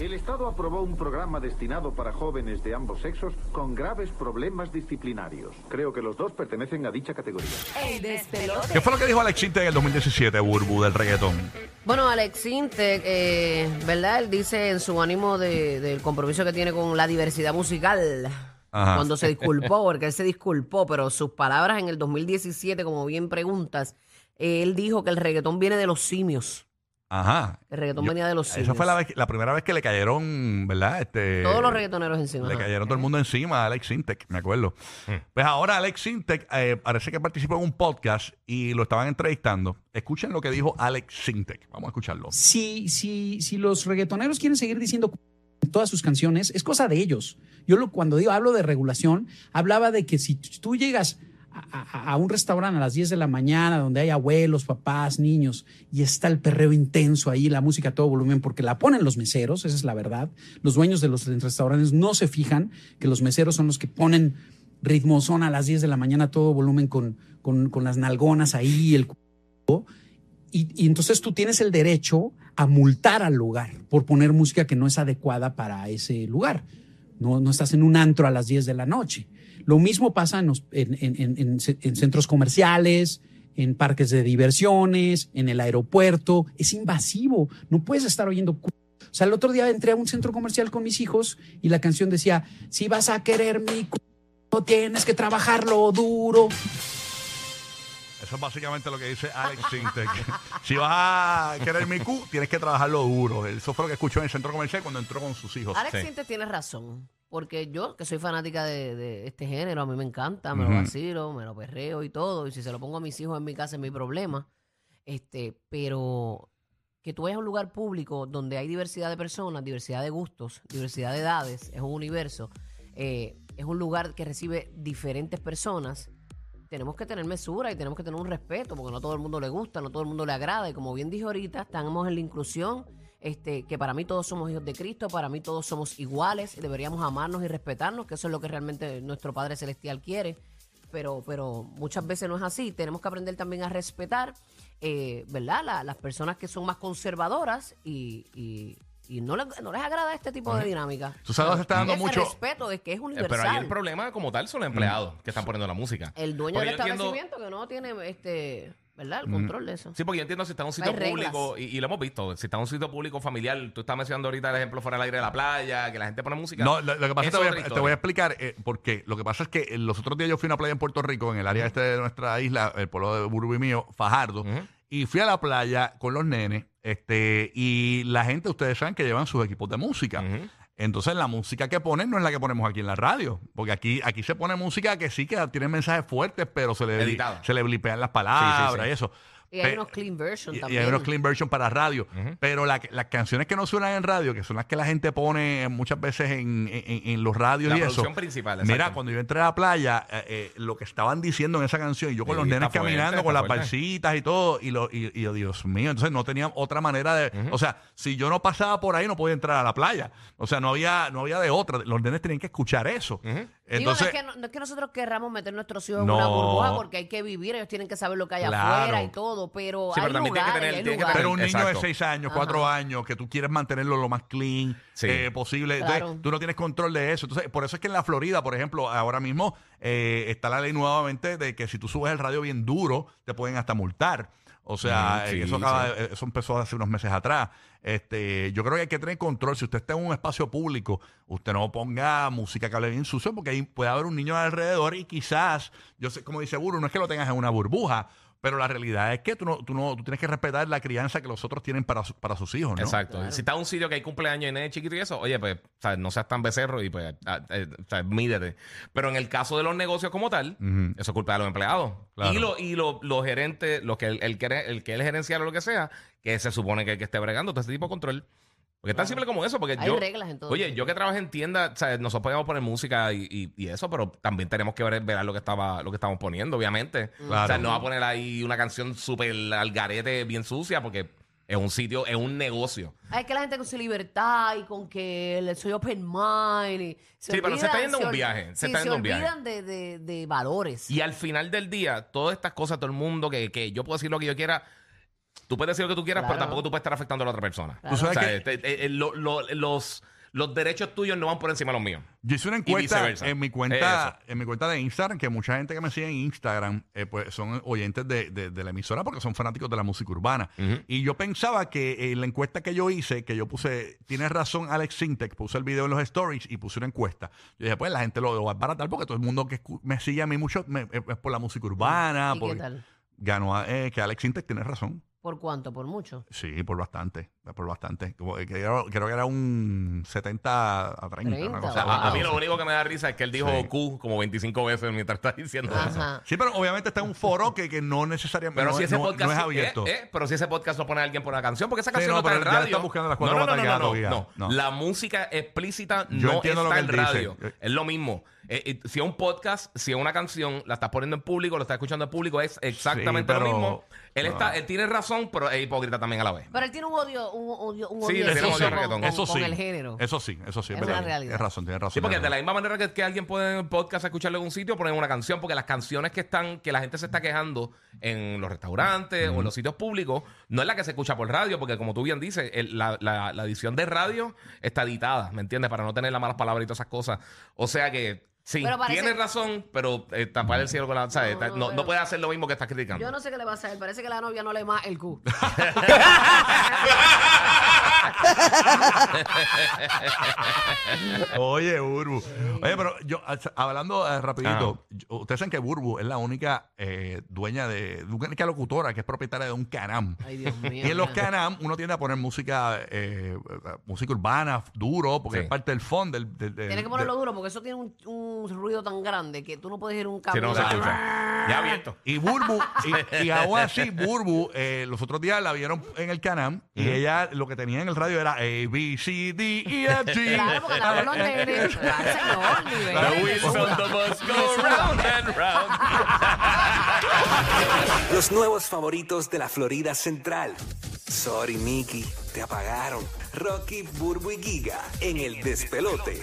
El Estado aprobó un programa destinado para jóvenes de ambos sexos con graves problemas disciplinarios. Creo que los dos pertenecen a dicha categoría. ¿Qué fue lo que dijo Alex Intec en el 2017, Burbu, del reggaetón? Bueno, Alex Intec, eh, ¿verdad? Él dice en su ánimo de- del compromiso que tiene con la diversidad musical, Ajá. cuando se disculpó, porque él se disculpó, pero sus palabras en el 2017, como bien preguntas, él dijo que el reggaetón viene de los simios. Ajá. El reggaetón Yo- venía de los. Esa fue la, vez- la primera vez que le cayeron, ¿verdad? Este, Todos los reggaetoneros encima. Le ajá. cayeron todo el mundo encima a Alex Intec, me acuerdo. Pues ahora Alex Intec eh, parece que participó en un podcast y lo estaban entrevistando. Escuchen lo que dijo Alex Intec. Vamos a escucharlo. si, si, si los reggaetoneros quieren seguir diciendo todas sus canciones, es cosa de ellos. Yo lo, cuando digo, hablo de regulación, hablaba de que si tú llegas a, un restaurante a las 10 de la mañana donde hay abuelos, papás, niños, y está el perreo intenso ahí, la música a todo volumen, porque la ponen los meseros, esa es la verdad. Los dueños de los restaurantes no se fijan que los meseros son los que ponen ritmozón a las 10 de la mañana a todo volumen con, con, con las nalgonas ahí, el y, y entonces tú tienes el derecho a multar al lugar por poner música que no es adecuada para ese lugar. No, no estás en un antro a las 10 de la noche. Lo mismo pasa en, los- en- en- en- en ce- en centros comerciales, en parques de diversiones, en el aeropuerto. Es invasivo. No puedes estar oyendo. O sea, el otro día entré a un centro comercial con mis hijos y la canción decía, si vas a querer mi cu- tienes que trabajarlo duro. Eso es básicamente lo que dice Alex Intec. si vas a querer mi Q, tienes que trabajarlo duro. Eso fue lo que escuchó en el centro comercial cuando entró con sus hijos. Alex Sí. Intec tiene razón. Porque yo, que soy fanática de, de este género, a mí me encanta, me Ujú. lo vacilo, me lo perreo y todo. Y si se lo pongo a mis hijos en mi casa es mi problema. Este, pero que tú vayas a un lugar público donde hay diversidad de personas, diversidad de gustos, diversidad de edades, es un universo, eh, es un lugar que recibe diferentes personas. Tenemos que tener mesura y tenemos que tener un respeto, porque no todo el mundo le gusta, no todo el mundo le agrada. Y como bien dijo ahorita, estamos en la inclusión, este, que para mí todos somos hijos de Cristo, para mí todos somos iguales, y deberíamos amarnos y respetarnos, que eso es lo que realmente nuestro Padre Celestial quiere. Pero, pero muchas veces no es así. Tenemos que aprender también a respetar, eh, ¿verdad? La- las personas que son más conservadoras y- y no, les, no les agrada este tipo de dinámica. Tú sabes dónde se está dando mucho- respeto de que es Eh, universal. Pero ahí el problema como tal son los empleados que están poniendo la música. El dueño Porque del yo entiendo- establecimiento que no tiene este, ¿verdad? El control de eso. Sí, porque yo entiendo si está en un sitio Hay reglas. público, y, y lo hemos visto, si está en un sitio público familiar, tú estás mencionando ahorita el ejemplo fuera del aire de la playa, que la gente pone música. No, lo, lo que pasa es que te voy, a, te historia. voy a explicar eh, por qué. Lo que pasa es que eh, los otros días yo fui a una playa en Puerto Rico, en el área este de nuestra isla, el pueblo de Burbu y mío, Fajardo, Ujú. y fui a la playa con los nenes, este, y la gente, ustedes saben que llevan sus equipos de música. Entonces la música que ponen no es la que ponemos aquí en la radio, porque aquí, aquí se pone música que sí que tiene mensajes fuertes, pero se le, Editada. se le blipean las palabras Sí, sí, sí. y eso. Y hay Pe- unos clean version y, y también. hay unos clean version para radio. Pero la- las canciones que no suenan en radio, que son las que la gente pone muchas veces en, en- en los radios La y eso. producción principal, Mira, cuando yo entré a la playa, eh, eh, lo que estaban diciendo en esa canción, y yo con Sí, los nenes fuerte, caminando, está con las fuerte. balsitas y todo, y, lo, y, y yo, Dios mío, entonces no tenían otra manera de. O sea, si yo no pasaba por ahí, no podía entrar a la playa. O sea, no había, no había de otra. Los nenes tenían que escuchar eso. Digo, no, es que, no, no es que nosotros querramos meter nuestros hijos No. en una burbuja porque hay que vivir, ellos tienen que saber lo que hay Claro. afuera y todo, pero Sí, hay pero también tiene que lugares, tener- hay tiene que lugares. Pero un niño de Exacto. 6 años, 4 años, que tú quieres mantenerlo lo más clean Sí. eh, posible. Entonces, Claro. tú no tienes control de eso. Entonces, por eso es que en la Florida, por ejemplo, ahora mismo eh, está la ley nuevamente de que si tú subes el radio bien duro, te pueden hasta multar. O sea, sí, eh, eso, acaba- eh, eso empezó hace unos meses atrás. Este, yo creo que hay que tener control. Si usted está en un espacio público, usted no ponga música que hable bien sucio, porque ahí puede haber un niño alrededor y quizás, yo sé, como dice Buru, no es que lo tengas en una burbuja, pero la realidad es que tú no, tú no, tú tienes que respetar la crianza que los otros tienen para, su- para sus hijos, ¿no? Exacto. Si está en un sitio que hay cumpleaños y nene chiquito y eso, oye, pues, o sea, no seas tan becerro y pues, ah, eh, o sea, mídete. Pero en el caso de los negocios como tal, Ujú. eso es culpa de los empleados. Claro. Y, lo- y lo- los gerentes, los que el, el que el que es el gerencial o lo que sea, que se supone que, que esté bregando todo este tipo de control. Porque es tan simple como eso, porque Hay yo... reglas en todo Oye, sitio. yo que trabajé en tienda, o sea, nosotros podíamos poner música y, y- y eso, pero también tenemos que ver, ver lo que estaba lo que estamos poniendo, obviamente. Claro. O sea, no va a poner ahí una canción súper al garete, bien sucia, porque es un sitio, es un negocio. Hay que la gente con su libertad y con que le soy open mind. Y se Sí, pero se está yendo a un ol- viaje, se sí, está yendo a un viaje. olvidan de, de, de valores. Y al final del día, todas estas cosas, todo el mundo, que, que yo puedo decir lo que yo quiera, Tú puedes decir lo que tú quieras, Claro. pero tampoco tú puedes estar afectando a la otra persona. Claro. Tú sabes O sea, que- este, eh, lo- lo- los, los derechos tuyos no van por encima de los míos. Yo hice una encuesta en mi cuenta, en mi cuenta de Instagram, que mucha gente que me sigue en Instagram, eh, pues son oyentes de, de- de la emisora porque son fanáticos de la música urbana. Y yo pensaba que en la encuesta que yo hice, que yo puse, tienes razón Alex Sintek, puse el video en los stories y puse una encuesta. Yo dije, pues la gente lo, lo va a baratar porque todo el mundo que me sigue a mí mucho me- es es por la música urbana. ¿Y por- qué tal? Ganó a- eh, que Alex Sintek tiene razón. ¿Por cuánto? ¿Por mucho? Sí, por bastante, por bastante. Como, eh, Creo, creo que era un 70 a 30. una 30, cosa O sea, así. a, a mí lo único que me da risa es que él dijo Sí. Q como 25 veces mientras está diciendo eso. Ajá. Sí, pero obviamente está en un foro que, que no necesariamente Pero no, si ese no- podcast no es sí- abierto. eh, eh, pero si ese podcast lo pone alguien por una canción, porque esa Sí, canción no, no, está en ya radio. está buscando las cuatro no, no, no, no, no, no. No. La música explícita Yo no entiendo lo está que en él dice. radio. Eh. Es lo mismo. Eh, eh, si es un podcast, si es una canción, la estás poniendo en público, lo estás escuchando en público, es exactamente Sí, pero- lo mismo. Él no. está, él tiene razón, pero es hipócrita también a la vez. Pero él tiene un odio, un odio, un Sí, odio le tiene odio al con, reggaetón. con- Eso con sí. el género. Eso sí, eso sí. Es verdad. una realidad. Tienes razón, tienes razón. Sí, porque de la misma manera que, que alguien puede en el podcast escucharlo en un sitio, poner una canción, porque las canciones que están, que la gente se está quejando en los restaurantes o en los sitios públicos, no es la que se escucha por radio, porque como tú bien dices, el- la, la- la edición de radio está editada, ¿me entiendes? Para no tener las malas palabras y todas esas cosas. O sea que sí, Pero parece- tienes razón, pero eh, tapar el cielo con la. No, No, no, no, pero- puede hacer lo mismo que estás criticando. Yo no sé qué le va a hacer. Parece que la novia no le más el Q. Oye, Burbu. Oye, pero yo, hablando eh, rapidito, Ah. ustedes saben que Burbu es la única eh, dueña de, única locutora que es propietaria de un canam. Ay, Dios mío. Y en los canam uno tiende a poner música eh, música urbana, duro, porque Sí. es parte del fondo. Del, del- del- Tienes que ponerlo del- duro porque eso tiene un, un ruido tan grande que tú no puedes ir un Si cambio. no, no se escucha. Ya abierto. Y Burbu, y, y aún así, Burbu, eh, los otros días la vieron en el Canam y ella lo que tenía en el radio era A, B, C, D, E, F, G. Claro, porque la los nenes. Ay, señor, nivel. The wheels on the bus go round and round. Los nuevos favoritos de la Florida Central. Sorry, Mickey, te apagaron. Rocky, Burbu y Giga en el despelote.